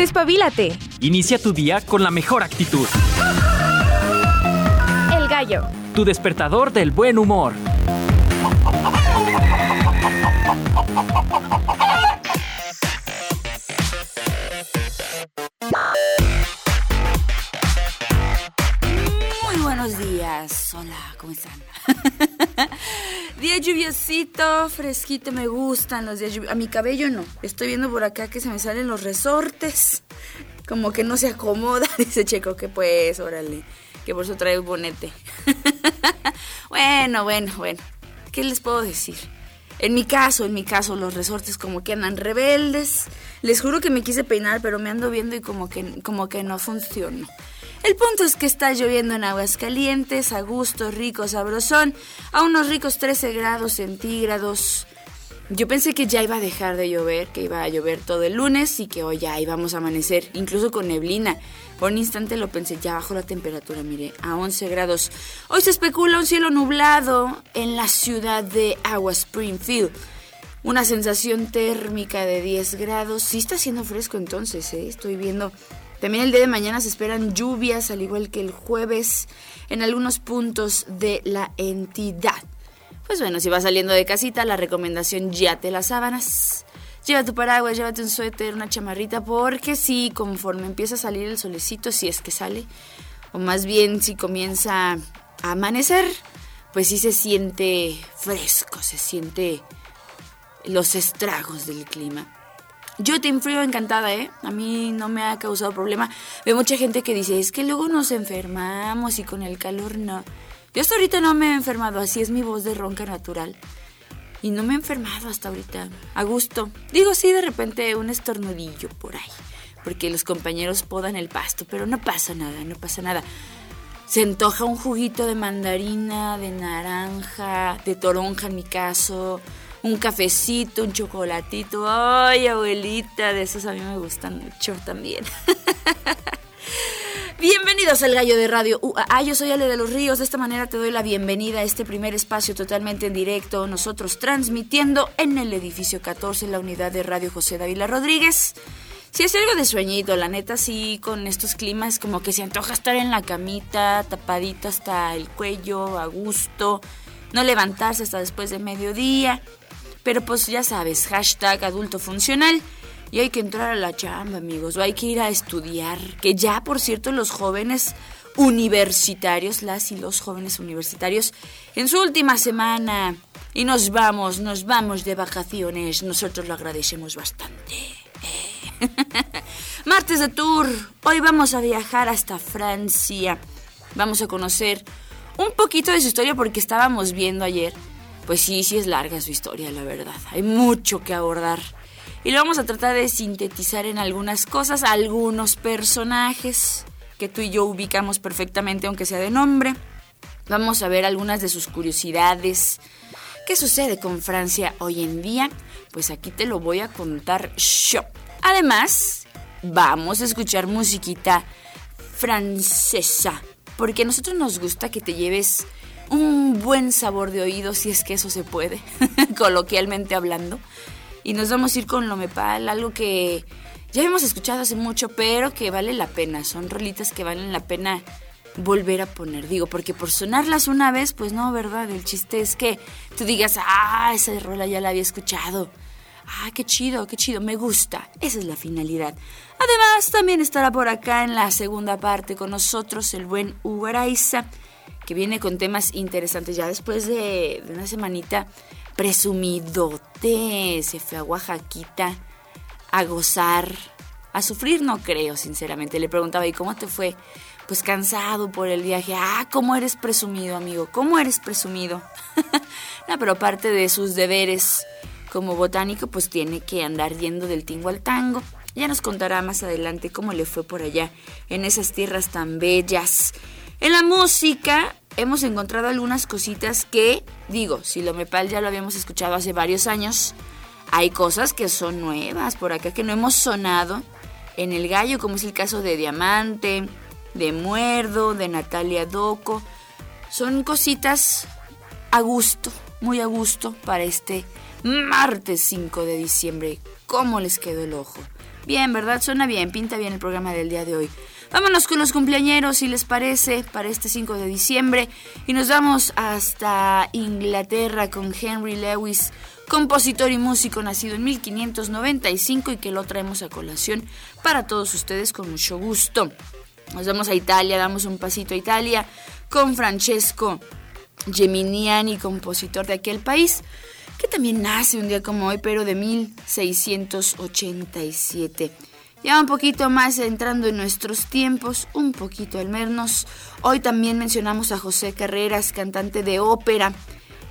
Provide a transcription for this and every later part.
Despabilate. Inicia tu día con la mejor actitud. El gallo. Tu despertador del buen humor. Muy buenos días. Hola, ¿cómo están? Día lluviosito, fresquito, me gustan los días lluviosos. A mi cabello no. Estoy viendo por acá que se me salen los resortes. Como que no se acomoda. Dice Checo que pues, órale. Que por eso trae un bonete. bueno, bueno, bueno. ¿Qué les puedo decir? En mi caso, en mi caso, los resortes como que andan rebeldes. Les juro que me quise peinar, pero me ando viendo y como que, como que no funcionó. El punto es que está lloviendo en Aguascalientes, a gusto, rico, sabrosón, a unos ricos 13 grados centígrados. Yo pensé que ya iba a dejar de llover, que iba a llover todo el lunes y que hoy ya íbamos a amanecer, incluso con neblina. Por un instante lo pensé, ya bajó la temperatura, mire, a 11 grados. Hoy se especula un cielo nublado en la ciudad de Agua Springfield. Una sensación térmica de 10 grados. Sí está haciendo fresco entonces, ¿eh? Estoy viendo también el día de mañana se esperan lluvias, al igual que el jueves, en algunos puntos de la entidad. Pues bueno, si vas saliendo de casita, la recomendación ya te las sábanas. Lleva tu paraguas, llévate un suéter, una chamarrita, porque si conforme empieza a salir el solecito, si es que sale, o más bien si comienza a amanecer, pues sí se siente fresco, se siente los estragos del clima. Yo Team Frío encantada, ¿eh? A mí no me ha causado problema. Veo mucha gente que dice, es que luego nos enfermamos y con el calor no. Yo hasta ahorita no me he enfermado, así es mi voz de ronca natural. Y no me he enfermado hasta ahorita, a gusto. Digo, sí, de repente un estornudillo por ahí, porque los compañeros podan el pasto, pero no pasa nada, no pasa nada. Se antoja un juguito de mandarina, de naranja, de toronja en mi caso, un cafecito, un chocolatito. Ay, abuelita, de esos a mí me gustan mucho también. Bienvenidos al Gallo de Radio UAA, yo soy Ale de los Ríos, de esta manera te doy la bienvenida a este primer espacio totalmente en directo, nosotros transmitiendo en el edificio 14, la unidad de Radio José Dávila Rodríguez. Si es algo de sueñito, la neta sí, con estos climas como que se antoja estar en la camita, tapadito hasta el cuello, a gusto, no levantarse hasta después de mediodía. Pero pues ya sabes, hashtag adulto funcional. Y hay que entrar a la chamba, amigos, o hay que ir a estudiar. Que ya, por cierto, los jóvenes universitarios, las y los jóvenes universitarios, en su última semana, y nos vamos, nos vamos de vacaciones, nosotros lo agradecemos bastante. Eh. Martes de tour, hoy vamos a viajar hasta Francia. Vamos a conocer un poquito de su historia porque estábamos viendo ayer pues sí, sí es larga su historia, la verdad. Hay mucho que abordar. Y lo vamos a tratar de sintetizar en algunas cosas, algunos personajes que tú y yo ubicamos perfectamente, aunque sea de nombre. Vamos a ver algunas de sus curiosidades. ¿Qué sucede con Francia hoy en día? Pues aquí te lo voy a contar yo. Además, vamos a escuchar musiquita francesa, porque a nosotros nos gusta que te lleves un buen sabor de oído, si es que eso se puede, coloquialmente hablando. Y nos vamos a ir con Lomepal, algo que ya hemos escuchado hace mucho, pero que vale la pena. Son rolitas que valen la pena volver a poner. Digo, porque por sonarlas una vez, pues no, ¿verdad? El chiste es que tú digas, ah, esa rola ya la había escuchado. Ah, qué chido, qué chido, me gusta. Esa es la finalidad. Además, también estará por acá en la segunda parte con nosotros el buen Hugo que viene con temas interesantes. Ya después de, una semanita presumidote, se fue a Oaxaquita a gozar, a sufrir no creo, sinceramente. Le preguntaba, ¿y cómo te fue? Pues cansado por el viaje. Ah, ¿cómo eres presumido, amigo? ¿Cómo eres presumido? no, pero aparte de sus deberes como botánico, pues tiene que andar yendo del tingo al tango. Ya nos contará más adelante cómo le fue por allá, en esas tierras tan bellas. En la música, hemos encontrado algunas cositas que, digo, si lo Mepal ya lo habíamos escuchado hace varios años, hay cosas que son nuevas por acá que no hemos sonado en el gallo, como es el caso de Diamante, de Muerdo, de Natalia Doco. Son cositas a gusto, muy a gusto para este martes 5 de diciembre. Cómo les quedó el ojo. Bien, ¿verdad? Suena bien, pinta bien el programa del día de hoy. Vámonos con los cumpleañeros, si les parece, para este 5 de diciembre. Y nos vamos hasta Inglaterra con Henry Lewis, compositor y músico nacido en 1595 y que lo traemos a colación para todos ustedes con mucho gusto. Nos vamos a Italia, damos un pasito a Italia con Francesco Geminiani, compositor de aquel país que también nace un día como hoy, pero de 1687. Ya un poquito más entrando en nuestros tiempos, un poquito al menos. Hoy también mencionamos a José Carreras, cantante de ópera.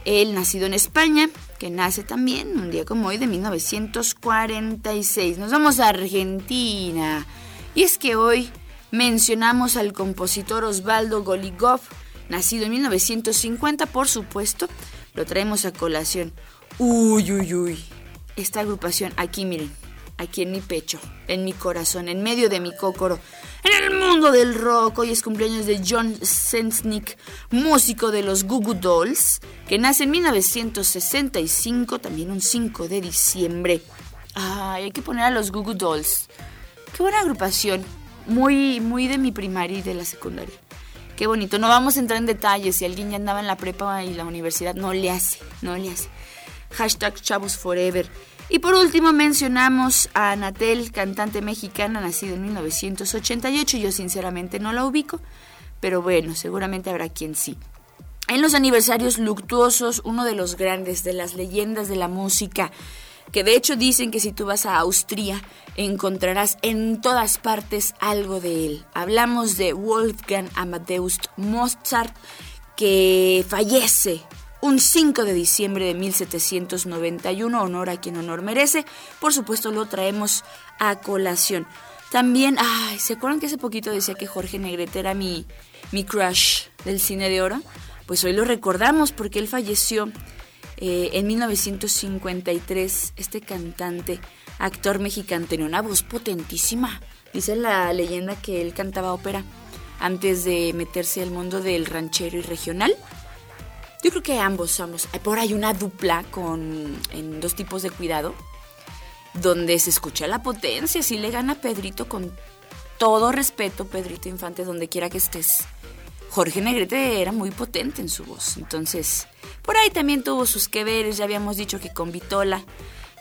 Él nacido en España, que nace también un día como hoy de 1946. Nos vamos a Argentina. Y es que hoy mencionamos al compositor Osvaldo Goligov, nacido en 1950, por supuesto. Lo traemos a colación. Uy, uy, uy. Esta agrupación, aquí miren, aquí en mi pecho, en mi corazón, en medio de mi cócoro, en el mundo del rock. Hoy es cumpleaños de John Sensnick, músico de los Goo Goo Dolls, que nace en 1965, también un 5 de diciembre. Ay, hay que poner a los Goo Goo Dolls. Qué buena agrupación. Muy, muy de mi primaria y de la secundaria. Qué bonito. No vamos a entrar en detalles. Si alguien ya andaba en la prepa y la universidad, no le hace, no le hace hashtag Chavos Forever. Y por último mencionamos a Anatel, cantante mexicana nacida en 1988. Yo sinceramente no la ubico, pero bueno, seguramente habrá quien sí. En los aniversarios luctuosos, uno de los grandes, de las leyendas de la música, que de hecho dicen que si tú vas a Austria encontrarás en todas partes algo de él. Hablamos de Wolfgang Amadeus Mozart, que fallece un 5 de diciembre de 1791, honor a quien honor merece. Por supuesto lo traemos a colación. También, ay, ¿se acuerdan que hace poquito decía que Jorge Negrete era mi, mi crush del cine de oro? Pues hoy lo recordamos porque él falleció eh, en 1953. Este cantante, actor mexicano, tenía una voz potentísima. Dice la leyenda que él cantaba ópera antes de meterse al mundo del ranchero y regional. Yo creo que ambos somos. Por ahí una dupla con en dos tipos de cuidado, donde se escucha la potencia. Si le gana Pedrito con todo respeto, Pedrito Infante, donde quiera que estés. Jorge Negrete era muy potente en su voz. Entonces, por ahí también tuvo sus que veres. Ya habíamos dicho que con Vitola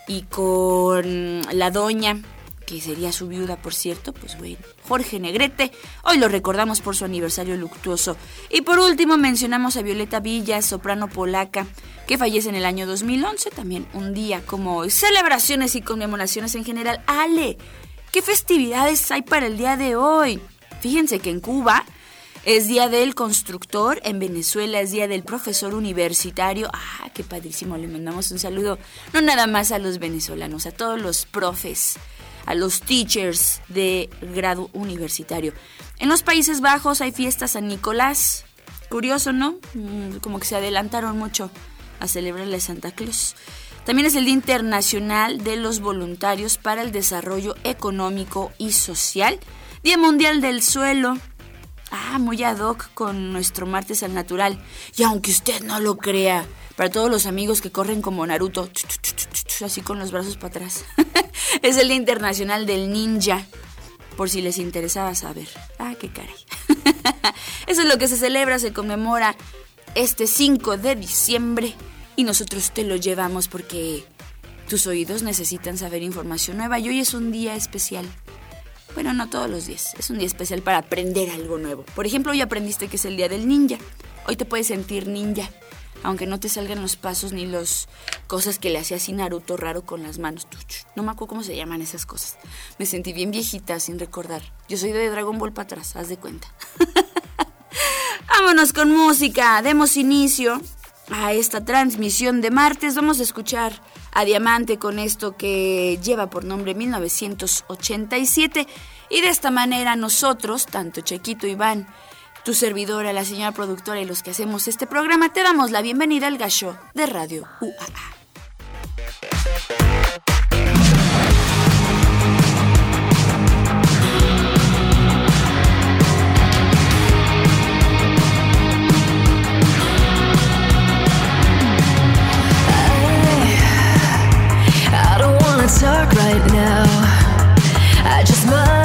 y con la Doña que sería su viuda, por cierto, pues bueno, Jorge Negrete. Hoy lo recordamos por su aniversario luctuoso. Y por último mencionamos a Violeta Villa, soprano polaca, que fallece en el año 2011, también un día como hoy. Celebraciones y conmemoraciones en general. Ale, ¿qué festividades hay para el día de hoy? Fíjense que en Cuba es Día del Constructor, en Venezuela es Día del Profesor Universitario. Ah, qué padrísimo, le mandamos un saludo, no nada más a los venezolanos, a todos los profes a los teachers de grado universitario. En los Países Bajos hay fiestas San Nicolás. Curioso, ¿no? Mm, como que se adelantaron mucho a celebrarle a Santa Claus. También es el Día Internacional de los Voluntarios para el Desarrollo Económico y Social. Día Mundial del Suelo. Ah, muy ad hoc con nuestro martes al natural. Y aunque usted no lo crea, para todos los amigos que corren como Naruto, así con los brazos para atrás. es el Día Internacional del Ninja, por si les interesaba saber. Ah, qué caray. Eso es lo que se celebra, se conmemora este 5 de diciembre y nosotros te lo llevamos porque tus oídos necesitan saber información nueva y hoy es un día especial. Bueno, no todos los días, es un día especial para aprender algo nuevo. Por ejemplo, hoy aprendiste que es el día del ninja. Hoy te puedes sentir ninja aunque no te salgan los pasos ni las cosas que le hacía así Naruto raro con las manos. No me acuerdo cómo se llaman esas cosas. Me sentí bien viejita sin recordar. Yo soy de Dragon Ball para atrás, haz de cuenta. Vámonos con música. Demos inicio a esta transmisión de martes. Vamos a escuchar a Diamante con esto que lleva por nombre 1987. Y de esta manera nosotros, tanto Chequito Iván tu servidora, la señora productora y los que hacemos este programa, te damos la bienvenida al gallo de Radio UAA. right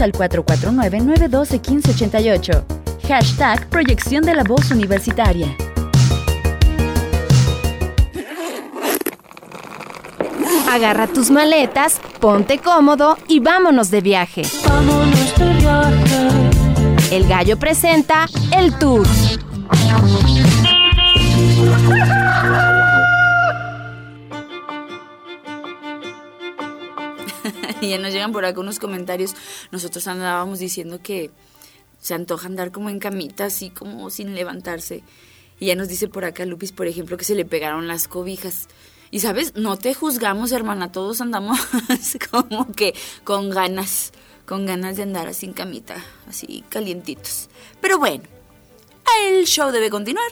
Al 449-912-1588. Hashtag Proyección de la Voz Universitaria. Agarra tus maletas, ponte cómodo y vámonos de viaje. Vámonos de viaje. El gallo presenta el tour. ya nos llegan por acá unos comentarios. Nosotros andábamos diciendo que se antoja andar como en camita, así como sin levantarse. Y ya nos dice por acá Lupis, por ejemplo, que se le pegaron las cobijas. Y sabes, no te juzgamos, hermana, todos andamos como que con ganas, con ganas de andar así en camita, así calientitos. Pero bueno, el show debe continuar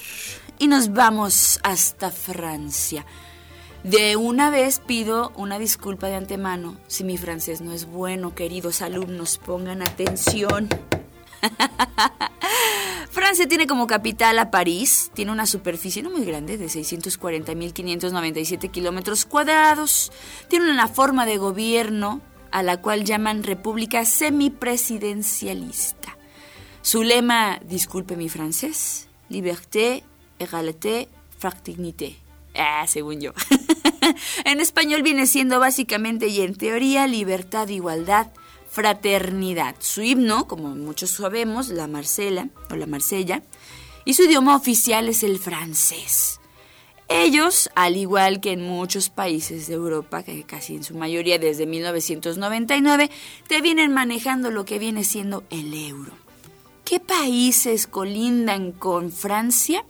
y nos vamos hasta Francia. De una vez pido una disculpa de antemano si mi francés no es bueno, queridos alumnos, pongan atención. Francia tiene como capital a París, tiene una superficie no muy grande de 640.597 kilómetros cuadrados, tiene una forma de gobierno a la cual llaman república semipresidencialista. Su lema, disculpe mi francés, liberté, égalité, fraternité. Ah, según yo. en español viene siendo básicamente y en teoría libertad, igualdad, fraternidad. Su himno, como muchos sabemos, la Marcela o la Marsella, y su idioma oficial es el francés. Ellos, al igual que en muchos países de Europa, que casi en su mayoría desde 1999, te vienen manejando lo que viene siendo el euro. ¿Qué países colindan con Francia?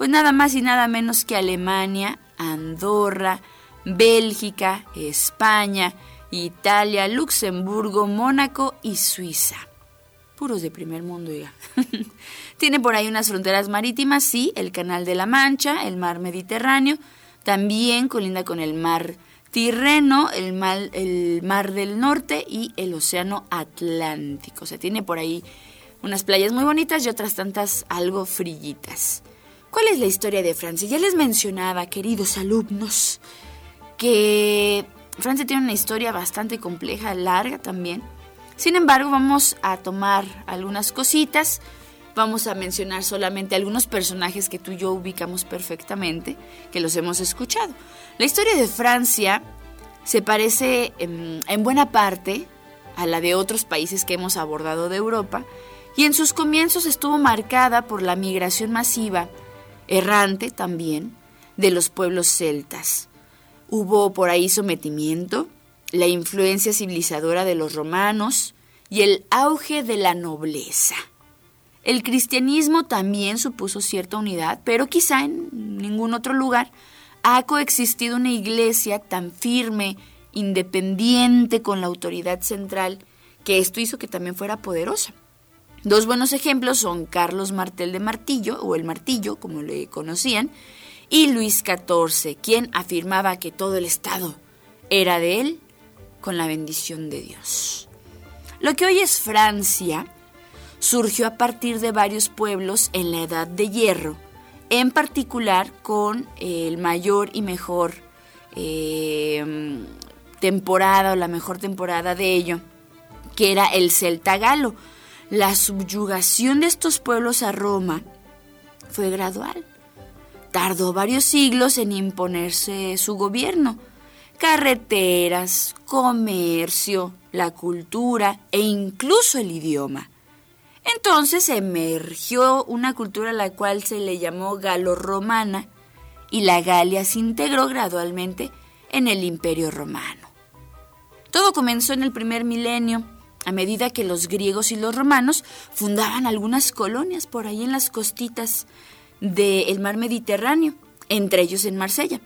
Pues nada más y nada menos que Alemania, Andorra, Bélgica, España, Italia, Luxemburgo, Mónaco y Suiza. Puros de primer mundo, ya. Tiene por ahí unas fronteras marítimas, sí, el Canal de la Mancha, el mar Mediterráneo, también colinda con el mar Tirreno, el mar, el mar del Norte y el Océano Atlántico. O sea, tiene por ahí unas playas muy bonitas y otras tantas algo frillitas. ¿Cuál es la historia de Francia? Ya les mencionaba, queridos alumnos, que Francia tiene una historia bastante compleja, larga también. Sin embargo, vamos a tomar algunas cositas, vamos a mencionar solamente algunos personajes que tú y yo ubicamos perfectamente, que los hemos escuchado. La historia de Francia se parece en, en buena parte a la de otros países que hemos abordado de Europa, y en sus comienzos estuvo marcada por la migración masiva errante también, de los pueblos celtas. Hubo por ahí sometimiento, la influencia civilizadora de los romanos y el auge de la nobleza. El cristianismo también supuso cierta unidad, pero quizá en ningún otro lugar ha coexistido una iglesia tan firme, independiente con la autoridad central, que esto hizo que también fuera poderosa. Dos buenos ejemplos son Carlos Martel de Martillo, o el Martillo, como le conocían, y Luis XIV, quien afirmaba que todo el Estado era de él con la bendición de Dios. Lo que hoy es Francia surgió a partir de varios pueblos en la Edad de Hierro, en particular con el mayor y mejor eh, temporada o la mejor temporada de ello, que era el Celta Galo la subyugación de estos pueblos a Roma fue gradual. Tardó varios siglos en imponerse su gobierno. Carreteras, comercio, la cultura e incluso el idioma. Entonces emergió una cultura a la cual se le llamó galo-romana y la Galia se integró gradualmente en el imperio romano. Todo comenzó en el primer milenio a medida que los griegos y los romanos fundaban algunas colonias por ahí en las costitas del mar Mediterráneo, entre ellos en Marsella.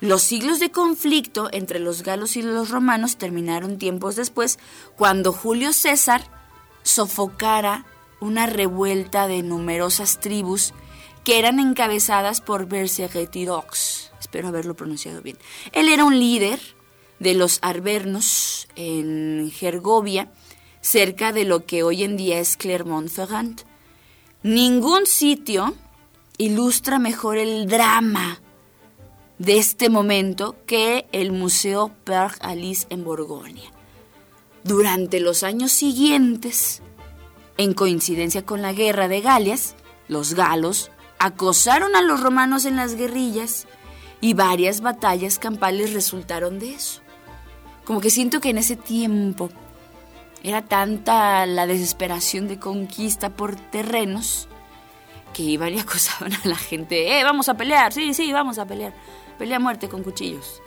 Los siglos de conflicto entre los galos y los romanos terminaron tiempos después, cuando Julio César sofocara una revuelta de numerosas tribus que eran encabezadas por Vercingetorix. Espero haberlo pronunciado bien. Él era un líder de los arvernos en Gergovia cerca de lo que hoy en día es Clermont-Ferrand. Ningún sitio ilustra mejor el drama de este momento que el Museo Père Alice en Borgoña. Durante los años siguientes, en coincidencia con la guerra de Galias, los galos acosaron a los romanos en las guerrillas y varias batallas campales resultaron de eso. Como que siento que en ese tiempo era tanta la desesperación de conquista por terrenos que iban y acosaban a la gente. ¡Eh, vamos a pelear! Sí, sí, vamos a pelear. Pelea a muerte con cuchillos.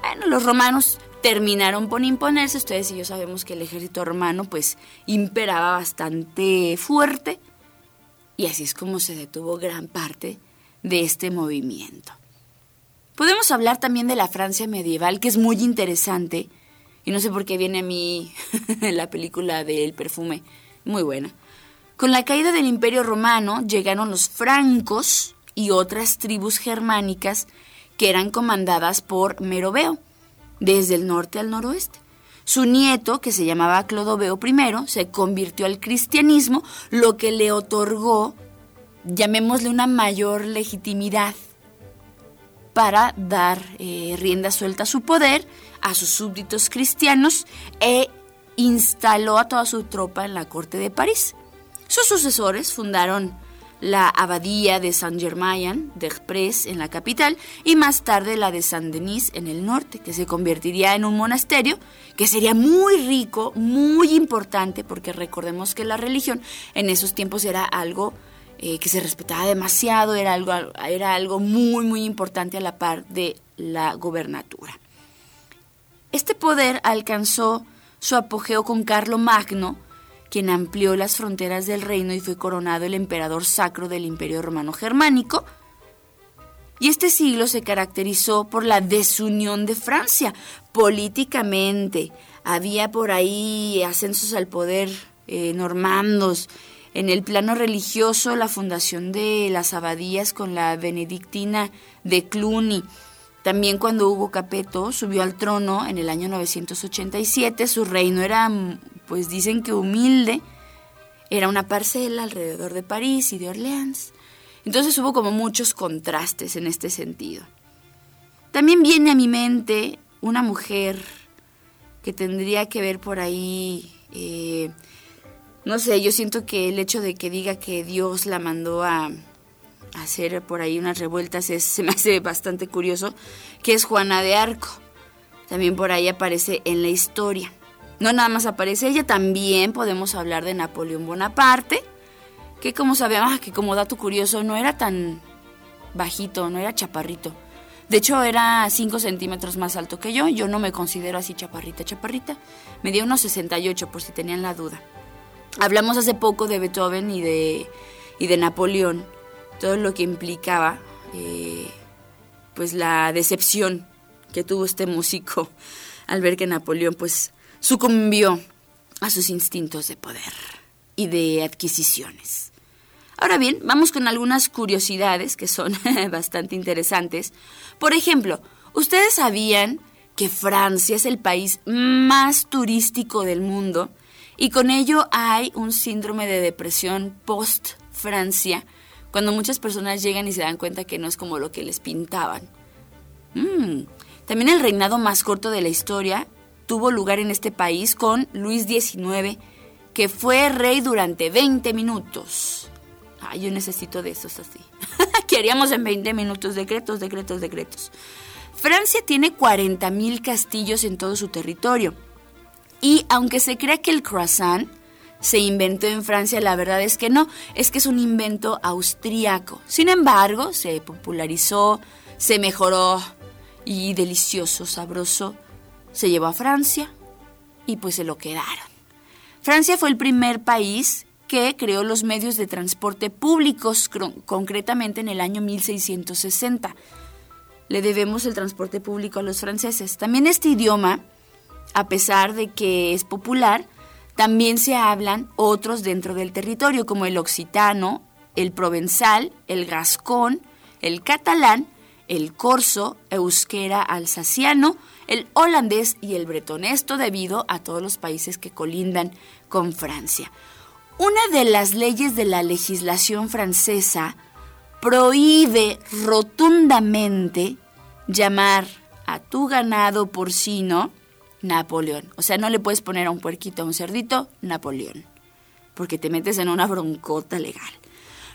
Bueno, los romanos terminaron por imponerse. Ustedes y yo sabemos que el ejército romano pues imperaba bastante fuerte y así es como se detuvo gran parte de este movimiento. Podemos hablar también de la Francia medieval, que es muy interesante, y no sé por qué viene a mí la película del perfume, muy buena. Con la caída del Imperio Romano llegaron los francos y otras tribus germánicas que eran comandadas por Meroveo, desde el norte al noroeste. Su nieto, que se llamaba Clodoveo I, se convirtió al cristianismo, lo que le otorgó, llamémosle una mayor legitimidad para dar eh, rienda suelta a su poder, a sus súbditos cristianos e instaló a toda su tropa en la corte de París. Sus sucesores fundaron la abadía de Saint-Germain d'Express en la capital y más tarde la de Saint-Denis en el norte, que se convertiría en un monasterio que sería muy rico, muy importante, porque recordemos que la religión en esos tiempos era algo eh, que se respetaba demasiado, era algo, era algo muy, muy importante a la par de la gobernatura. Este poder alcanzó su apogeo con Carlo Magno, quien amplió las fronteras del reino y fue coronado el emperador sacro del Imperio Romano Germánico. Y este siglo se caracterizó por la desunión de Francia políticamente. Había por ahí ascensos al poder eh, normandos. En el plano religioso, la fundación de las abadías con la benedictina de Cluny. También cuando Hugo Capeto subió al trono en el año 987, su reino era pues dicen que humilde era una parcela alrededor de París y de Orleans. Entonces hubo como muchos contrastes en este sentido. También viene a mi mente una mujer que tendría que ver por ahí, eh, no sé, yo siento que el hecho de que diga que Dios la mandó a, hacer por ahí unas revueltas es, se me hace bastante curioso, que es Juana de Arco. También por ahí aparece en la historia. No nada más aparece ella, también podemos hablar de Napoleón Bonaparte, que como sabemos, ah, que como dato curioso, no era tan bajito, no era chaparrito. De hecho, era 5 centímetros más alto que yo. Yo no me considero así chaparrita, chaparrita. Me dio unos 68, por si tenían la duda. Hablamos hace poco de Beethoven y de, y de Napoleón. Todo lo que implicaba, eh, pues, la decepción que tuvo este músico al ver que Napoleón, pues, sucumbió a sus instintos de poder y de adquisiciones. Ahora bien, vamos con algunas curiosidades que son bastante interesantes. Por ejemplo, ¿ustedes sabían que Francia es el país más turístico del mundo? Y con ello hay un síndrome de depresión post-Francia, cuando muchas personas llegan y se dan cuenta que no es como lo que les pintaban. Mm. También el reinado más corto de la historia tuvo lugar en este país con Luis XIX, que fue rey durante 20 minutos. Ay, yo necesito de esos así. ¿Qué haríamos en 20 minutos? Decretos, decretos, decretos. Francia tiene 40.000 castillos en todo su territorio. Y aunque se cree que el croissant se inventó en Francia, la verdad es que no, es que es un invento austríaco. Sin embargo, se popularizó, se mejoró y delicioso, sabroso se llevó a Francia y pues se lo quedaron. Francia fue el primer país que creó los medios de transporte públicos, concretamente en el año 1660. Le debemos el transporte público a los franceses. También este idioma, a pesar de que es popular, también se hablan otros dentro del territorio, como el occitano, el provenzal, el gascón, el catalán, el corso, euskera alsaciano, el holandés y el bretón. Esto debido a todos los países que colindan con Francia. Una de las leyes de la legislación francesa prohíbe rotundamente llamar a tu ganado porcino Napoleón. O sea, no le puedes poner a un puerquito, a un cerdito, Napoleón, porque te metes en una broncota legal.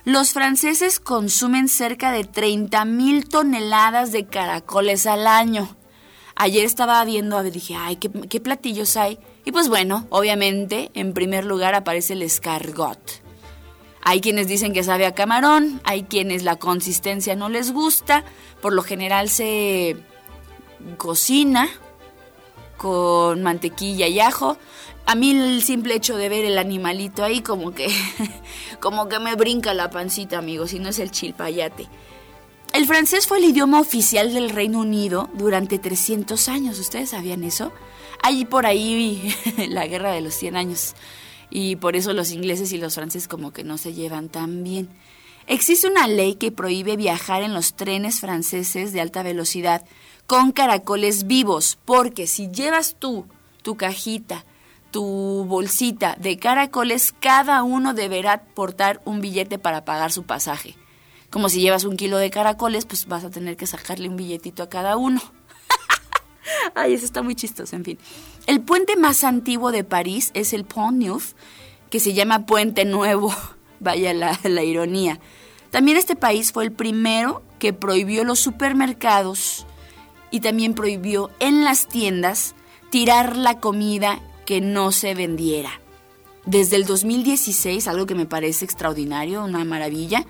Los franceses consumen cerca de 30 mil toneladas de caracoles al año. Ayer estaba viendo, dije, ay, ¿qué, ¿qué, platillos hay? Y pues bueno, obviamente, en primer lugar aparece el escargot. Hay quienes dicen que sabe a camarón, hay quienes la consistencia no les gusta, por lo general se cocina con mantequilla y ajo. A mí el simple hecho de ver el animalito ahí como que como que me brinca la pancita, amigos, si no es el chilpayate. El francés fue el idioma oficial del Reino Unido durante 300 años, ¿ustedes sabían eso? Hay por ahí la guerra de los 100 años y por eso los ingleses y los franceses como que no se llevan tan bien. Existe una ley que prohíbe viajar en los trenes franceses de alta velocidad con caracoles vivos, porque si llevas tú tu cajita, tu bolsita de caracoles, cada uno deberá portar un billete para pagar su pasaje. Como si llevas un kilo de caracoles, pues vas a tener que sacarle un billetito a cada uno. Ay, eso está muy chistoso, en fin. El puente más antiguo de París es el Pont Neuf, que se llama Puente Nuevo. Vaya la, la ironía. También este país fue el primero que prohibió los supermercados y también prohibió en las tiendas tirar la comida que no se vendiera. Desde el 2016, algo que me parece extraordinario, una maravilla,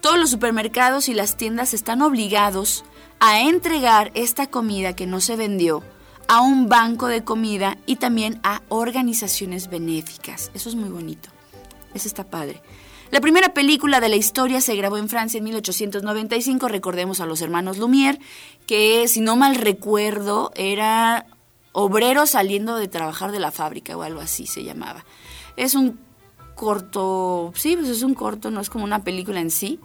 todos los supermercados y las tiendas están obligados a entregar esta comida que no se vendió a un banco de comida y también a organizaciones benéficas. Eso es muy bonito. Eso está padre. La primera película de la historia se grabó en Francia en 1895, recordemos a los hermanos Lumière, que si no mal recuerdo era obrero saliendo de trabajar de la fábrica o algo así se llamaba. Es un corto, sí, pues es un corto, no es como una película en sí,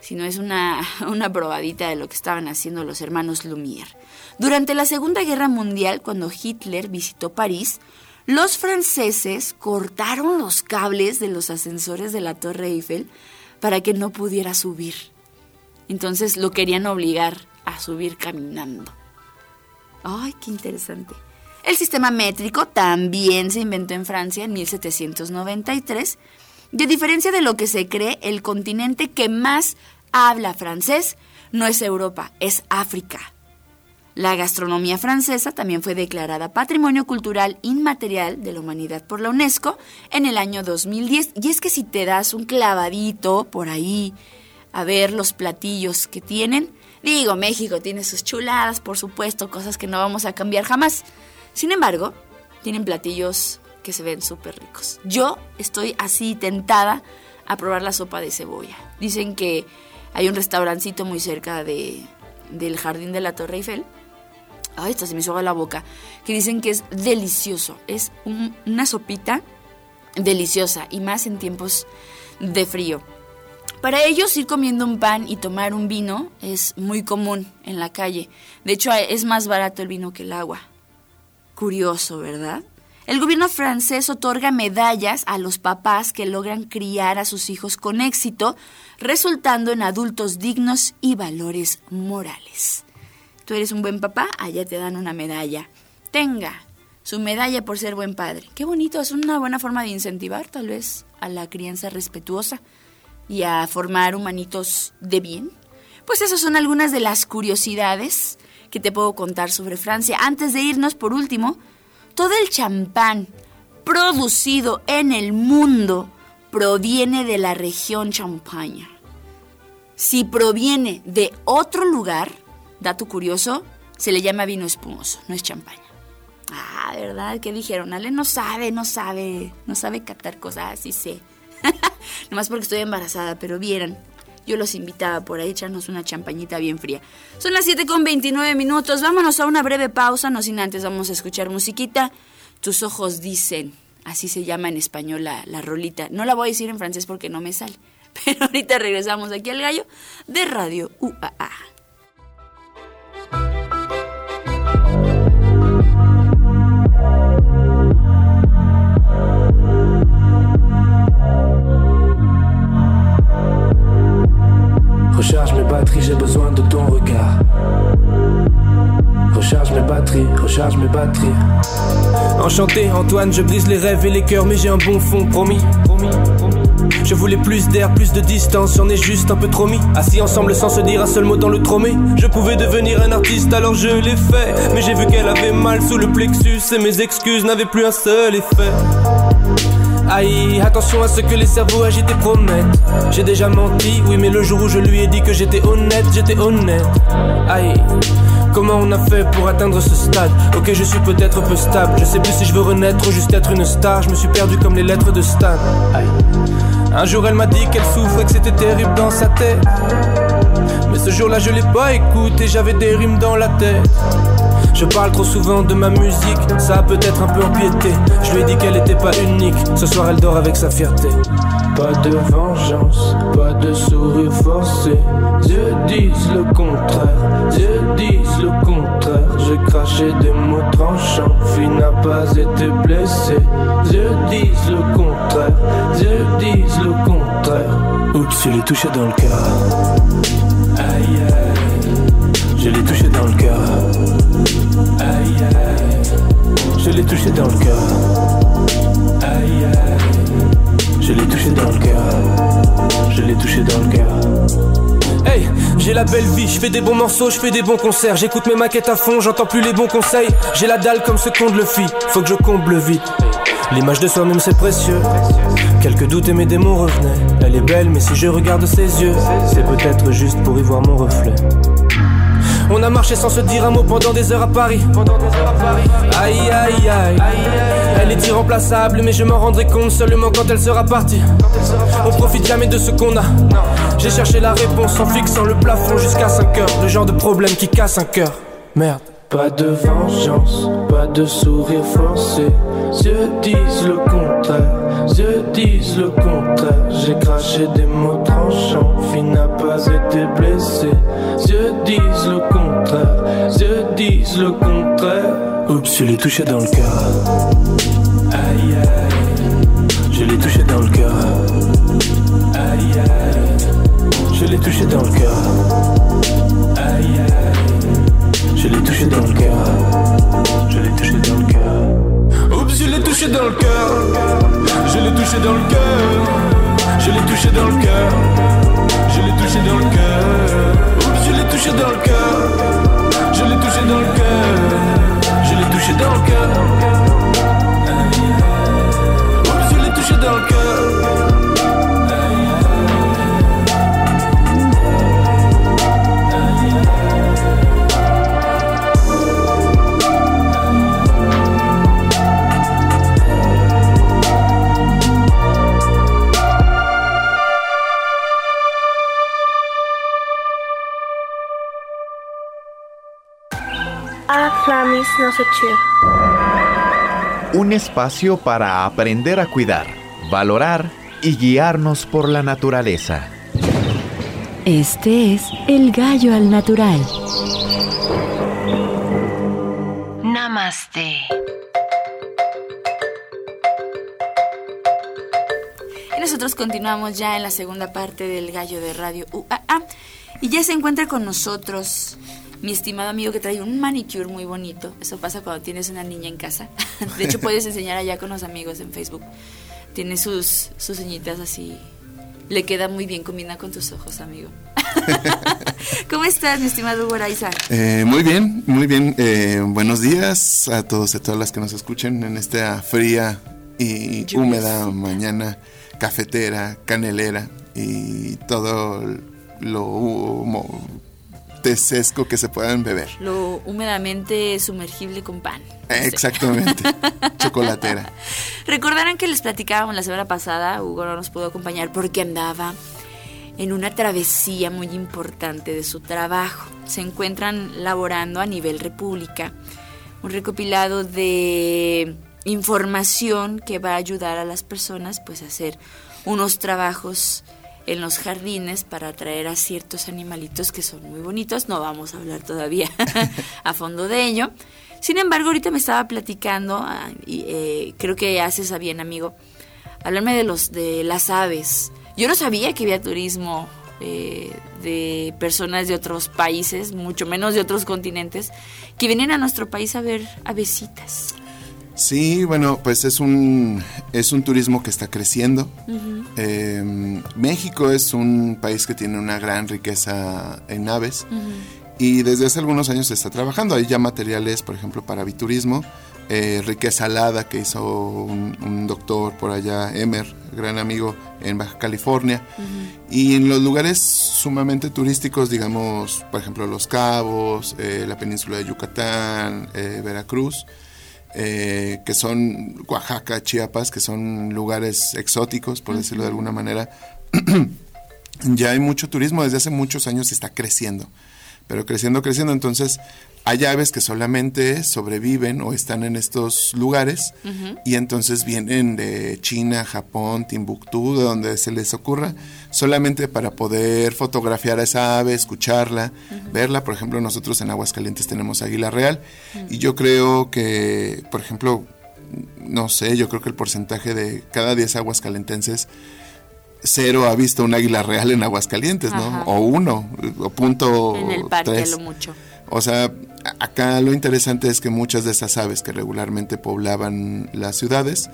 sino es una, una probadita de lo que estaban haciendo los hermanos Lumière. Durante la Segunda Guerra Mundial, cuando Hitler visitó París, los franceses cortaron los cables de los ascensores de la Torre Eiffel para que no pudiera subir. Entonces lo querían obligar a subir caminando. Ay, qué interesante. El sistema métrico también se inventó en Francia en 1793. De diferencia de lo que se cree, el continente que más habla francés no es Europa, es África. La gastronomía francesa también fue declarada Patrimonio Cultural Inmaterial de la Humanidad por la UNESCO en el año 2010. Y es que si te das un clavadito por ahí a ver los platillos que tienen, digo, México tiene sus chuladas, por supuesto, cosas que no vamos a cambiar jamás. Sin embargo, tienen platillos que se ven súper ricos. Yo estoy así tentada a probar la sopa de cebolla. Dicen que hay un restaurancito muy cerca de, del jardín de la Torre Eiffel ay, esta se me hizo la boca, que dicen que es delicioso. Es una sopita deliciosa y más en tiempos de frío. Para ellos ir comiendo un pan y tomar un vino es muy común en la calle. De hecho, es más barato el vino que el agua. Curioso, ¿verdad? El gobierno francés otorga medallas a los papás que logran criar a sus hijos con éxito, resultando en adultos dignos y valores morales tú eres un buen papá, allá te dan una medalla. Tenga su medalla por ser buen padre. Qué bonito, es una buena forma de incentivar tal vez a la crianza respetuosa y a formar humanitos de bien. Pues esas son algunas de las curiosidades que te puedo contar sobre Francia. Antes de irnos, por último, todo el champán producido en el mundo proviene de la región Champaña. Si proviene de otro lugar, dato curioso, se le llama vino espumoso, no es champaña. Ah, ¿verdad? ¿Qué dijeron? Ale no sabe, no sabe, no sabe captar cosas, así sé. Nomás porque estoy embarazada, pero vieran, yo los invitaba por ahí a echarnos una champañita bien fría. Son las 7 con 29 minutos, vámonos a una breve pausa, no sin antes vamos a escuchar musiquita. Tus ojos dicen, así se llama en español la, la rolita. No la voy a decir en francés porque no me sale. Pero ahorita regresamos aquí al gallo de Radio UAA. J'ai besoin de ton regard. Recharge mes batteries, recharge mes batteries. Enchanté, Antoine, je brise les rêves et les cœurs, mais j'ai un bon fond, promis. promis. Je voulais plus d'air, plus de distance, j'en ai juste un peu trop mis. Assis ensemble sans se dire un seul mot dans le tromé. Je pouvais devenir un artiste, alors je l'ai fait. Mais j'ai vu qu'elle avait mal sous le plexus et mes excuses n'avaient plus un seul effet. Aïe, attention à ce que les cerveaux agités promettent. J'ai déjà menti, oui, mais le jour où je lui ai dit que j'étais honnête, j'étais honnête. Aïe. Comment on a fait pour atteindre ce stade? Ok, je suis peut-être peu stable. Je sais plus si je veux renaître ou juste être une star. Je me suis perdu comme les lettres de Stan. Aïe. Un jour, elle m'a dit qu'elle souffrait, que c'était terrible dans sa tête. Mais ce jour-là, je l'ai pas écouté, j'avais des rimes dans la tête. Je parle trop souvent de ma musique, ça a peut-être un peu empiété. Je lui ai dit qu'elle était pas unique, ce soir elle dort avec sa fierté. Pas de vengeance, pas de sourire forcé. Dieu disent le contraire, Dieu disent le contraire. J'ai craché des mots tranchants, fille n'a pas été blessée. Dieu disent le contraire, Dieu disent le contraire. Oups, je l'ai touché dans le cœur. Aïe aïe, je l'ai touché dans le cœur. Je l'ai touché dans le cœur. Aïe aïe, je l'ai touché dans le cœur. Je l'ai touché dans le cœur. Hey, j'ai la belle vie, je fais des bons morceaux, je fais des bons concerts, j'écoute mes maquettes à fond, j'entends plus les bons conseils. J'ai la dalle comme ce qu'on le fit, faut que je comble vite. L'image de soi-même c'est précieux. Quelques doutes et mes démons revenaient. Elle est belle, mais si je regarde ses yeux, c'est peut-être juste pour y voir mon reflet. On a marché sans se dire un mot pendant des heures à Paris. Aïe aïe aïe. Elle est irremplaçable, mais je m'en rendrai compte seulement quand elle sera partie. On profite jamais de ce qu'on a. J'ai cherché la réponse en fixant le plafond jusqu'à 5 heures. Le genre de problème qui casse un cœur. Merde. Pas de vengeance, pas de sourire forcé. Dieu disent le contraire, Dieu disent le contraire. J'ai craché des mots tranchants, fille n'a pas été blessée. Dieu disent le contraire, Dieu disent le contraire. Oups, je l'ai touché dans le cœur. Aïe aïe, je l'ai touché dans le cœur. Aïe aïe, je l'ai touché dans le cœur. Aïe aïe, je l'ai touché dans le cœur. Je l'ai touché dans le cœur. Je l'ai touché dans le cœur. Je l'ai touché dans le cœur. Je l'ai touché dans le cœur. Je l'ai touché dans le cœur. Je l'ai touché dans le cœur. Je l'ai touché dans le cœur. Je l'ai touché dans le cœur. Un espacio para aprender a cuidar, valorar y guiarnos por la naturaleza. Este es El Gallo al Natural. Namaste. Y nosotros continuamos ya en la segunda parte del Gallo de Radio UAA. Y ya se encuentra con nosotros mi estimado amigo que trae un manicure muy bonito. Eso pasa cuando tienes una niña en casa. De hecho, puedes enseñar allá con los amigos en Facebook. Tiene sus, sus uñitas así. Le queda muy bien, combina con tus ojos, amigo. ¿Cómo estás, mi estimado Hugo? Eh, muy bien, muy bien. Eh, buenos días a todos y a todas las que nos escuchen en esta fría y húmeda mañana cafetera, canelera y todo lo humo tesesco que se puedan beber. Lo húmedamente sumergible con pan. Exactamente. Chocolatera. Recordarán que les platicábamos la semana pasada, Hugo no nos pudo acompañar porque andaba en una travesía muy importante de su trabajo. Se encuentran laborando a nivel república un recopilado de información que va a ayudar a las personas pues a hacer unos trabajos en los jardines para atraer a ciertos animalitos que son muy bonitos. No vamos a hablar todavía a fondo de ello. Sin embargo, ahorita me estaba platicando, ah, y eh, creo que haces a bien, amigo, hablarme de, los, de las aves. Yo no sabía que había turismo eh, de personas de otros países, mucho menos de otros continentes, que vienen a nuestro país a ver avesitas. Sí, bueno, pues es un, es un turismo que está creciendo. Eh, México es un país que tiene una gran riqueza en aves y desde hace algunos años se está trabajando. Hay ya materiales, por ejemplo, para aviturismo, eh, riqueza alada que hizo un, un doctor por allá, Emer, gran amigo en Baja California. Y en los lugares sumamente turísticos, digamos, por ejemplo, Los Cabos, eh, la península de Yucatán, eh, Veracruz, eh, que son Oaxaca, Chiapas, que son lugares exóticos, por decirlo de alguna manera. ya hay mucho turismo, desde hace muchos años está creciendo, pero creciendo, creciendo. Entonces, hay aves que solamente sobreviven o están en estos lugares y entonces vienen de China, Japón, Timbuktu, de donde se les ocurra, solamente para poder fotografiar a esa ave, escucharla, verla. Por ejemplo, nosotros en Aguascalientes tenemos águila real y yo creo que, por ejemplo, no sé, yo creo que el porcentaje de cada 10 aguascalentenses cero ha visto un águila real en Aguascalientes, ¿no? Ajá. O uno, o punto En el parque, tres. lo mucho. O sea, acá lo interesante es que muchas de esas aves que regularmente poblaban las ciudades,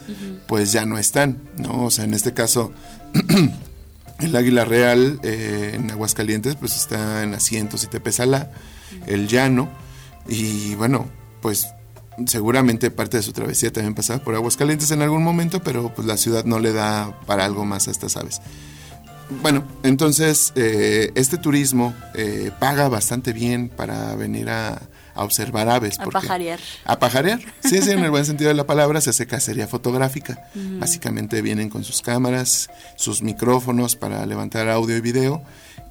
pues ya no están, ¿no? O sea, en este caso, el águila real eh, en Aguascalientes, pues está en asientos y Tepezalá, el llano, y bueno, pues seguramente parte de su travesía también pasaba por Aguascalientes en algún momento, pero pues la ciudad no le da para algo más a estas aves. Bueno, entonces eh, este turismo eh, paga bastante bien para venir a, a observar aves. A porque- pajarear. A pajarear, sí, sí, en el buen sentido de la palabra, se hace cacería fotográfica. Básicamente vienen con sus cámaras, sus micrófonos para levantar audio y video.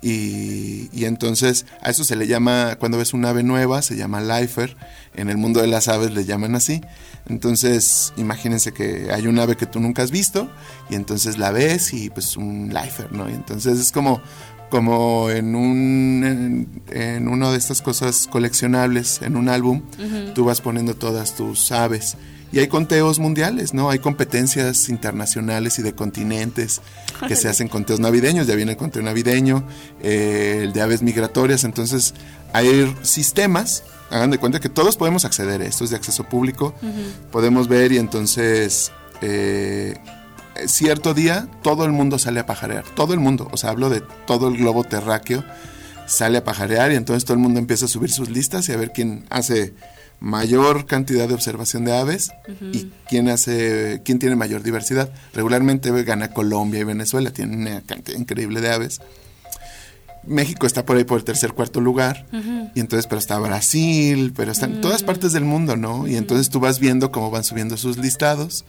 Y, y entonces a eso se le llama, cuando ves un ave nueva, se llama lifer. En el mundo de las aves le llaman así. Entonces, imagínense que hay un ave que tú nunca has visto y entonces la ves y pues un lifer, ¿no? Y entonces es como, como en un en, en una de estas cosas coleccionables, en un álbum, tú vas poniendo todas tus aves. Y hay conteos mundiales, ¿no? Hay competencias internacionales y de continentes que se hacen conteos navideños. Ya viene el conteo navideño, eh, el de aves migratorias. Entonces, hay sistemas. Hagan de cuenta que todos podemos acceder a esto, es de acceso público. Podemos ver y entonces, eh, cierto día, todo el mundo sale a pajarear. Todo el mundo, o sea, hablo de todo el globo terráqueo, sale a pajarear y entonces todo el mundo empieza a subir sus listas y a ver quién hace mayor cantidad de observación de aves y quién hace quién tiene mayor diversidad. Regularmente gana Colombia y Venezuela, tienen una cantidad increíble de aves. México está por ahí por el tercer, cuarto lugar. Y entonces, pero está Brasil, pero están en todas partes del mundo, ¿no? Y entonces tú vas viendo cómo van subiendo sus listados.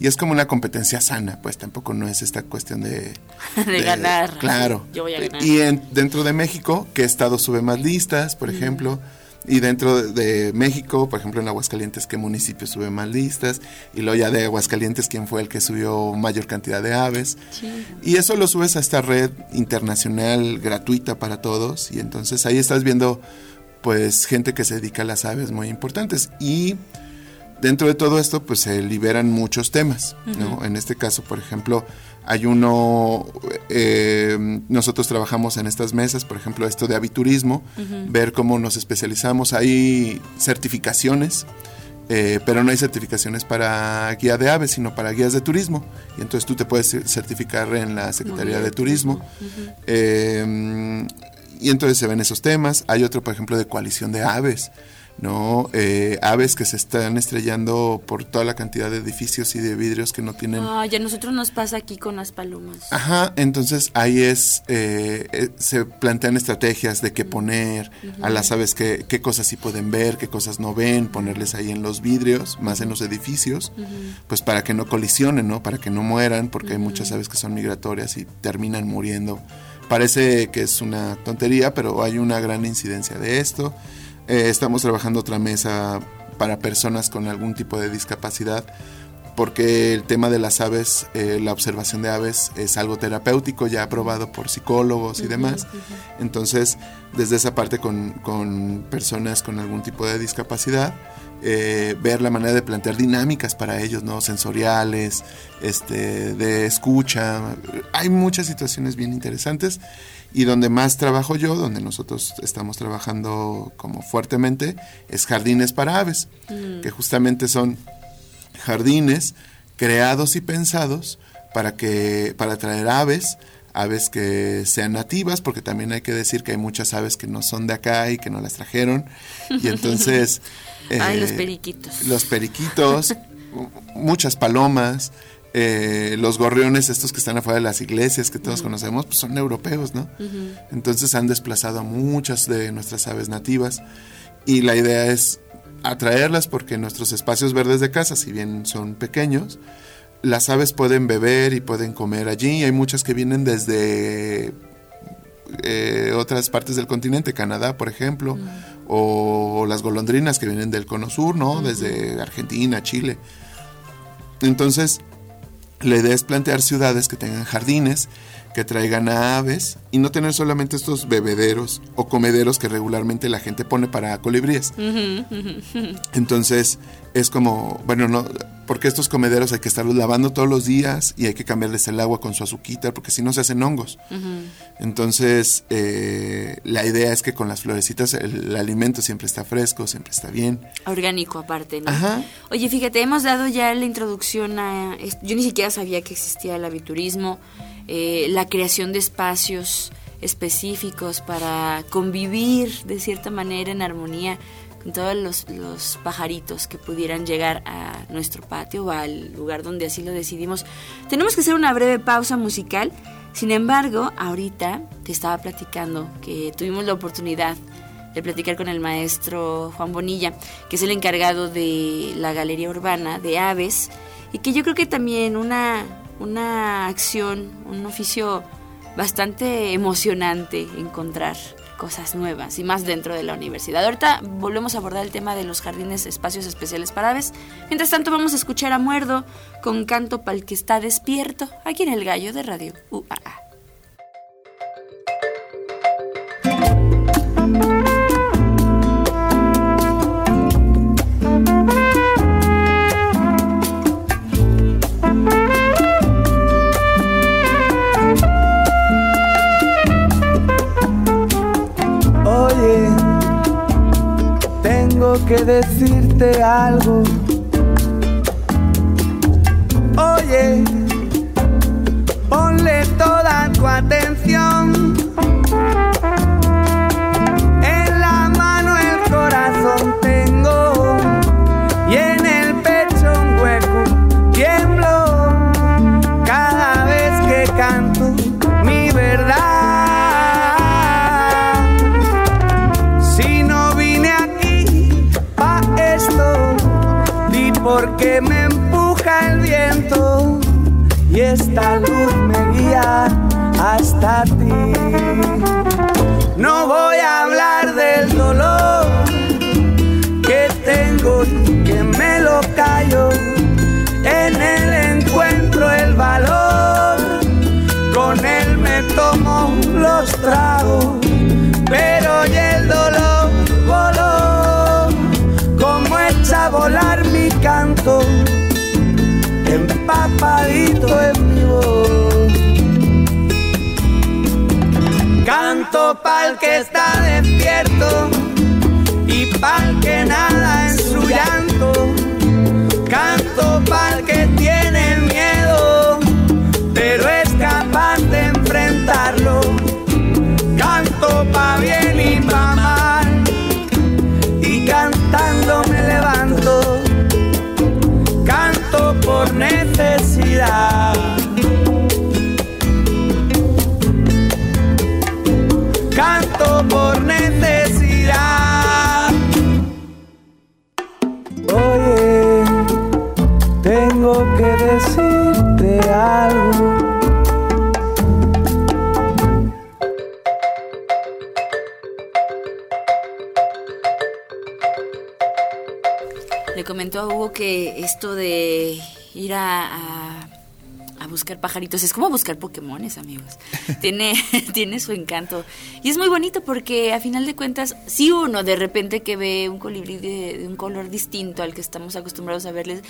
Y es como una competencia sana, pues tampoco no es esta cuestión de... De ganar. Claro. Yo voy a ganar. Y en- dentro de México, ¿qué estado sube más listas, por ejemplo? Y dentro de, de México, por ejemplo, en Aguascalientes, ¿qué municipio sube más listas? Y luego ya de Aguascalientes, ¿quién fue el que subió mayor cantidad de aves? Y eso lo subes a esta red internacional gratuita para todos. Y entonces ahí estás viendo, pues, gente que se dedica a las aves muy importantes. Y dentro de todo esto, pues se liberan muchos temas, ¿no? En este caso, por ejemplo, hay uno, eh, nosotros trabajamos en estas mesas, por ejemplo, esto de aviturismo, ver cómo nos especializamos. Hay certificaciones, eh, pero no hay certificaciones para guía de aves, sino para guías de turismo. Y entonces tú te puedes certificar en la Secretaría de Turismo. Eh, y entonces se ven esos temas. Hay otro, por ejemplo, de coalición de aves. ¿No? Eh, aves que se están estrellando por toda la cantidad de edificios y de vidrios que no tienen Ah, ya nosotros nos pasa aquí con las palomas. Ajá, entonces ahí es, eh, eh, se plantean estrategias de qué poner a las aves, qué, qué cosas sí pueden ver, qué cosas no ven, ponerles ahí en los vidrios, más en los edificios, pues para que no colisionen, ¿no? Para que no mueran, porque hay muchas aves que son migratorias y terminan muriendo. Parece que es una tontería, pero hay una gran incidencia de esto. Eh, estamos trabajando otra mesa para personas con algún tipo de discapacidad porque el tema de las aves, eh, la observación de aves es algo terapéutico ya aprobado por psicólogos y demás. Entonces, desde esa parte con, con personas con algún tipo de discapacidad, eh, ver la manera de plantear dinámicas para ellos, ¿no? Sensoriales, este, de escucha. Hay muchas situaciones bien interesantes y donde más trabajo yo, donde nosotros estamos trabajando como fuertemente, es jardines para aves, que justamente son jardines creados y pensados para que para traer aves aves que sean nativas, porque también hay que decir que hay muchas aves que no son de acá y que no las trajeron. Y entonces... Ay, los eh, periquitos. Los periquitos, muchas palomas, eh, los gorriones estos que están afuera de las iglesias que todos conocemos, pues son europeos, ¿no? Entonces han desplazado a muchas de nuestras aves nativas y la idea es atraerlas porque nuestros espacios verdes de casa, si bien son pequeños, las aves pueden beber y pueden comer allí. Hay muchas que vienen desde eh, otras partes del continente, Canadá, por ejemplo, o, las golondrinas que vienen del cono sur, ¿no? Desde Argentina, Chile. Entonces, la idea es plantear ciudades que tengan jardines, que traigan a aves y no tener solamente estos bebederos o comederos que regularmente la gente pone para colibríes. Entonces, es como, bueno, no, porque estos comederos hay que estarlos lavando todos los días y hay que cambiarles el agua con su azuquita, porque si no se hacen hongos. Entonces, eh, la idea es que con las florecitas el, alimento siempre está fresco, siempre está bien. Orgánico aparte, ¿no? Ajá. Oye, fíjate, hemos dado ya la introducción a... Yo ni siquiera sabía que existía el aviturismo, eh, la creación de espacios específicos para convivir de cierta manera en armonía todos los, los pajaritos que pudieran llegar a nuestro patio o al lugar donde así lo decidimos. Tenemos que hacer una breve pausa musical. Sin embargo, ahorita te estaba platicando que tuvimos la oportunidad de platicar con el maestro Juan Bonilla, que es el encargado de la Galería Urbana de Aves, y que yo creo que también una, una acción, un oficio bastante emocionante encontrar cosas nuevas y más dentro de la universidad. Ahorita volvemos a abordar el tema de los jardines, espacios especiales para aves. Mientras tanto vamos a escuchar a Muerdo con canto pa'l que está despierto, aquí en el gallo de Radio UAA. Que decirte algo. Oye, ponle toda tu atención. Esta luz me guía hasta ti. No voy a hablar del dolor que tengo y que me lo callo. En él encuentro el valor, con él me tomo los tragos, pero y el dolor voló, como echa a volar mi canto, empapadito en voz. Canto pa'l que está despierto y pa'l que nada en su llanto. Canto pa'l que tiene miedo, pero es capaz de enfrentarlo. Canto por necesidad. Oye, tengo que decirte algo. Le comentó a Hugo que esto de ir a buscar pajaritos es como buscar Pokémones, amigos. Tiene, tiene su encanto. Y es muy bonito porque a final de cuentas, si uno de repente que ve un colibrí de, de un color distinto al que estamos acostumbrados a verles,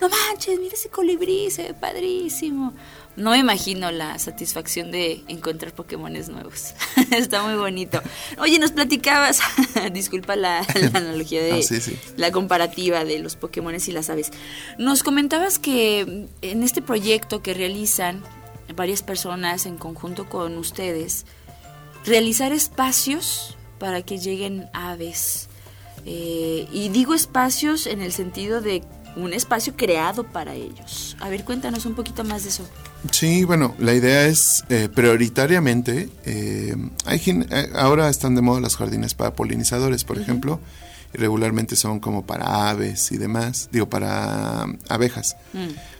no manches, mira ese colibrí, se ve padrísimo. No me imagino la satisfacción de encontrar Pokémones nuevos. Está muy bonito. Oye, nos platicabas, disculpa la, la analogía de sí, sí. la comparativa de los Pokémones y las aves. Nos comentabas que en este proyecto que realizan varias personas en conjunto con ustedes, realizar espacios para que lleguen aves. Eh, y digo espacios en el sentido de un espacio creado para ellos. A ver, cuéntanos un poquito más de eso. Sí, bueno, la idea es eh, prioritariamente, eh, hay eh, ahora están de moda los jardines para polinizadores, por ejemplo, regularmente son como para aves y demás, digo, para um, abejas.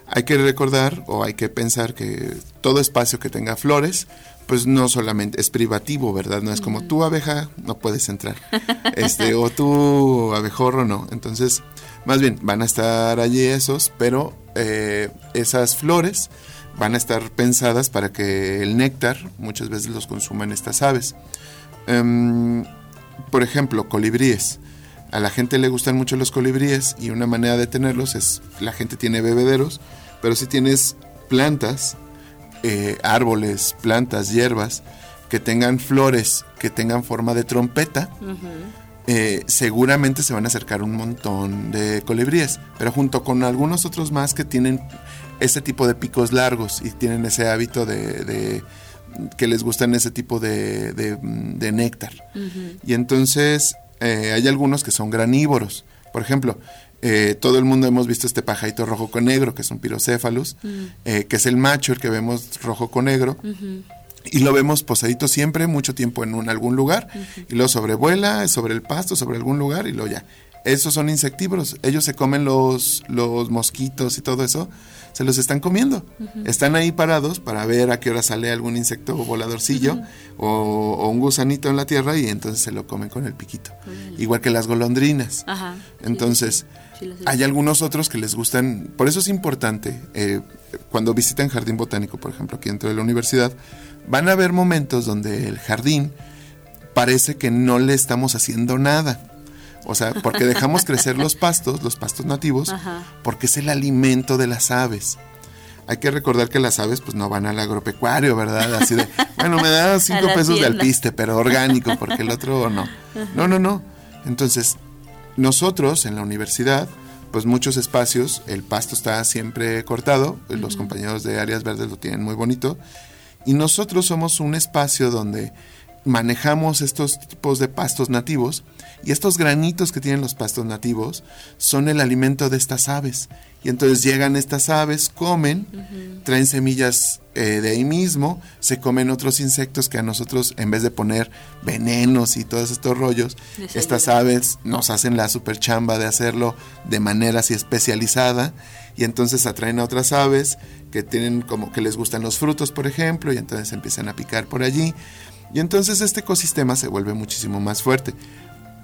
Hay que recordar o hay que pensar que todo espacio que tenga flores, pues no solamente es privativo, ¿verdad? No es como tú abeja, no puedes entrar. Este, o tú abejorro, no. Entonces, más bien, van a estar allí esos, pero eh, esas flores van a estar pensadas para que el néctar muchas veces los consuman estas aves. Em, por ejemplo, colibríes. A la gente le gustan mucho los colibríes y una manera de tenerlos es, la gente tiene bebederos, pero si tienes plantas, eh, árboles, plantas, hierbas, que tengan flores, que tengan forma de trompeta, eh, seguramente se van a acercar un montón de colibríes, pero junto con algunos otros más que tienen ese tipo de picos largos y tienen ese hábito de, de- que les gustan ese tipo de, de- de néctar. Y entonces eh, hay algunos que son granívoros. Por ejemplo, eh, todo el mundo hemos visto este pajarito rojo con negro, que es un pirocéfalus, eh, que es el macho, el que vemos rojo con negro. Y lo vemos posadito siempre, mucho tiempo en un, algún lugar, y luego sobrevuela sobre el pasto, sobre algún lugar, y luego ya. Esos son insectívoros, ellos se comen los, los mosquitos y todo eso, se los están comiendo. Están ahí parados para ver a qué hora sale algún insecto voladorcillo o, o un gusanito en la tierra y entonces se lo comen con el piquito. Igual que las golondrinas. Ajá. Entonces, Sí, hay algunos otros que les gustan, por eso es importante, eh, cuando visitan Jardín Botánico, por ejemplo, aquí dentro de la universidad, van a haber momentos donde el jardín parece que no le estamos haciendo nada. O sea, porque dejamos crecer los pastos, los pastos nativos, Ajá. porque es el alimento de las aves. Hay que recordar que las aves pues no van al agropecuario, ¿verdad? Así de, bueno, me da cinco pesos de tienda. alpiste, pero orgánico, porque el otro no. No, no, no. Entonces, nosotros en la universidad, pues muchos espacios, el pasto está siempre cortado, los compañeros de áreas verdes lo tienen muy bonito, y nosotros somos un espacio donde manejamos estos tipos de pastos nativos y estos granitos que tienen los pastos nativos son el alimento de estas aves. Y entonces llegan estas aves, comen, traen semillas eh, de ahí mismo, se comen otros insectos que a nosotros, en vez de poner venenos y todos estos rollos, Les estas ayuda. aves nos hacen la super chamba de hacerlo de manera así especializada y entonces atraen a otras aves que tienen como que les gustan los frutos, por ejemplo, y entonces empiezan a picar por allí. Y entonces este ecosistema se vuelve muchísimo más fuerte.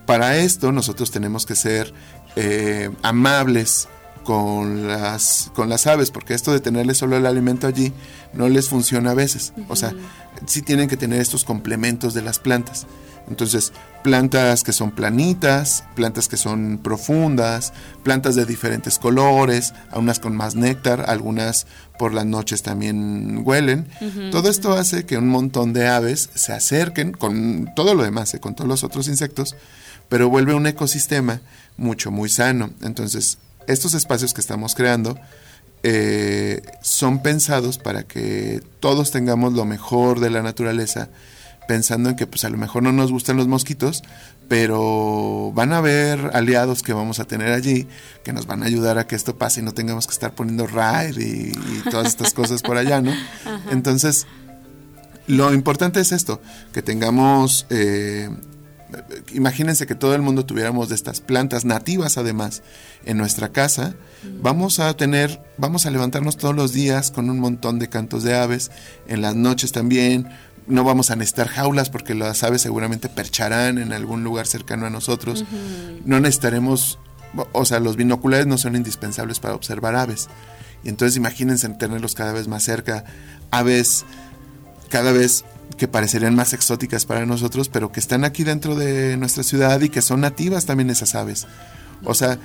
Para esto nosotros tenemos que ser eh, amables con las, con las aves, porque esto de tenerles solo el alimento allí no les funciona a veces. O sea, sí tienen que tener estos complementos de las plantas. Entonces, plantas que son planitas, plantas que son profundas, plantas de diferentes colores, algunas con más néctar, algunas por las noches también huelen. Todo esto hace que un montón de aves se acerquen con todo lo demás, eh, con todos los otros insectos, pero vuelve un ecosistema mucho, muy sano. Entonces, estos espacios que estamos creando eh, son pensados para que todos tengamos lo mejor de la naturaleza, pensando en que pues a lo mejor no nos gustan los mosquitos, pero van a haber aliados que vamos a tener allí que nos van a ayudar a que esto pase y no tengamos que estar poniendo raid y, y todas estas cosas por allá, ¿no? Entonces, lo importante es esto, que tengamos, eh, imagínense que todo el mundo tuviéramos de estas plantas nativas además en nuestra casa, vamos a tener, vamos a levantarnos todos los días con un montón de cantos de aves, en las noches también, no vamos a necesitar jaulas porque las aves seguramente percharán en algún lugar cercano a nosotros, no necesitaremos, o sea, los binoculares no son indispensables para observar aves, y entonces imagínense tenerlos cada vez más cerca, aves cada vez que parecerían más exóticas para nosotros, pero que están aquí dentro de nuestra ciudad y que son nativas también esas aves. O sea,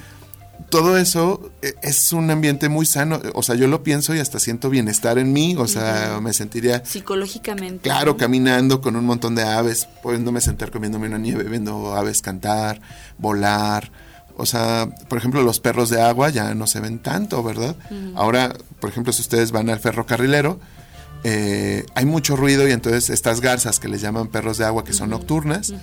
todo eso eh, es un ambiente muy sano. O sea, yo lo pienso y hasta siento bienestar en mí. O sea, me sentiría. Psicológicamente. Claro, caminando con un montón de aves, pudiéndome sentar comiéndome una nieve, viendo aves cantar, volar. O sea, por ejemplo, los perros de agua ya no se ven tanto, ¿verdad? Ahora, por ejemplo, si ustedes van al ferrocarrilero, eh, hay mucho ruido y entonces estas garzas que les llaman perros de agua, que son nocturnas,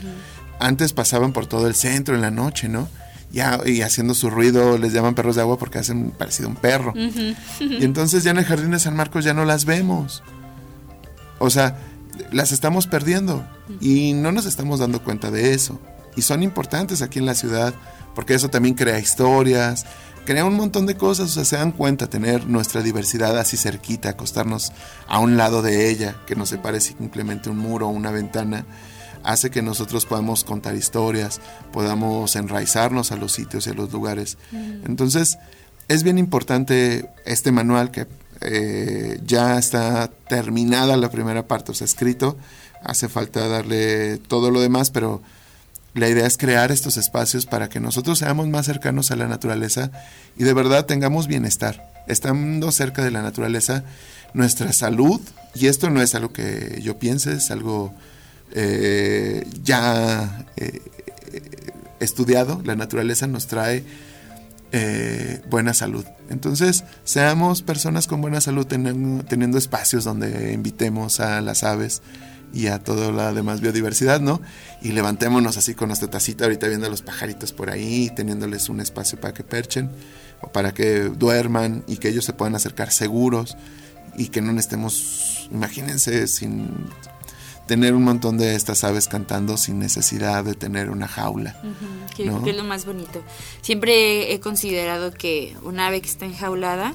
antes pasaban por todo el centro en la noche, ¿no? Ya, y haciendo su ruido les llaman perros de agua porque hacen parecido a un perro. Y entonces ya en el Jardín de San Marcos ya no las vemos. O sea, las estamos perdiendo y no nos estamos dando cuenta de eso. Y son importantes aquí en la ciudad porque eso también crea historias, crea un montón de cosas, o sea, se dan cuenta tener nuestra diversidad así cerquita, acostarnos a un lado de ella, que no se parece simplemente un muro o una ventana, hace que nosotros podamos contar historias, podamos enraizarnos a los sitios y a los lugares. Entonces, es bien importante este manual que eh, ya está terminada la primera parte, o sea, escrito, hace falta darle todo lo demás, pero la idea es crear estos espacios para que nosotros seamos más cercanos a la naturaleza y de verdad tengamos bienestar. Estando cerca de la naturaleza, nuestra salud, y esto no es algo que yo piense, es algo eh, ya eh, estudiado, la naturaleza nos trae eh, buena salud. Entonces, seamos personas con buena salud teniendo, espacios donde invitemos a las aves, y a toda la demás biodiversidad, ¿no? Y levantémonos así con nuestra tacita ahorita viendo a los pajaritos por ahí, teniéndoles un espacio para que perchen o para que duerman y que ellos se puedan acercar seguros y que no estemos, imagínense, sin tener un montón de estas aves cantando sin necesidad de tener una jaula. que, es lo más bonito. Siempre he considerado que un ave que está enjaulada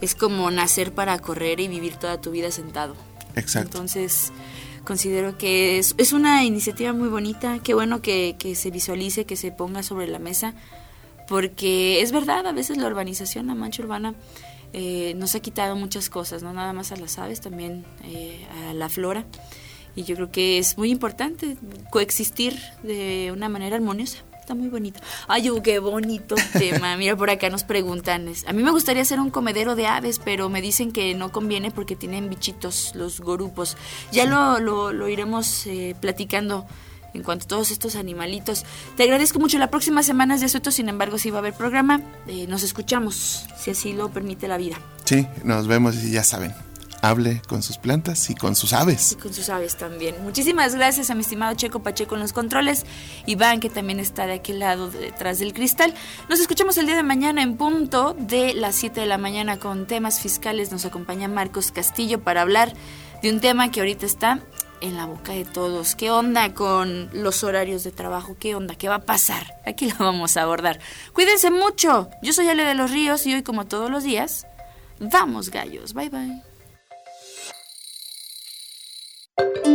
es como nacer para correr y vivir toda tu vida sentado. Exacto. Entonces, considero que es, es una iniciativa muy bonita, qué bueno que, que, se visualice, que se ponga sobre la mesa, porque es verdad, a veces la urbanización, la mancha urbana, eh, nos ha quitado muchas cosas, no nada más a las aves, también eh, a la flora, y yo creo que es muy importante coexistir de una manera armoniosa está muy bonito. Ay, oh, qué bonito tema. Mira, por acá nos preguntan. A mí me gustaría hacer un comedero de aves, pero me dicen que no conviene porque tienen bichitos los gorupos. Ya lo, lo, iremos eh, platicando en cuanto a todos estos animalitos. Te agradezco mucho. La próxima semana es de asueto, sin embargo, si va a haber programa. Eh, nos escuchamos, si así lo permite la vida. Sí, nos vemos y ya saben hable con sus plantas y con sus aves. Y con sus aves también. Muchísimas gracias a mi estimado Checo Pacheco en los controles. Iván, que también está de aquel lado detrás del cristal. Nos escuchamos el día de mañana en punto de las 7 de la mañana con temas fiscales. Nos acompaña Marcos Castillo para hablar de un tema que ahorita está en la boca de todos. ¿Qué onda con los horarios de trabajo? ¿Qué onda? ¿Qué va a pasar? Aquí lo vamos a abordar. Cuídense mucho. Yo soy Ale de los Ríos y hoy, como todos los días, vamos gallos. Bye bye. Thank you.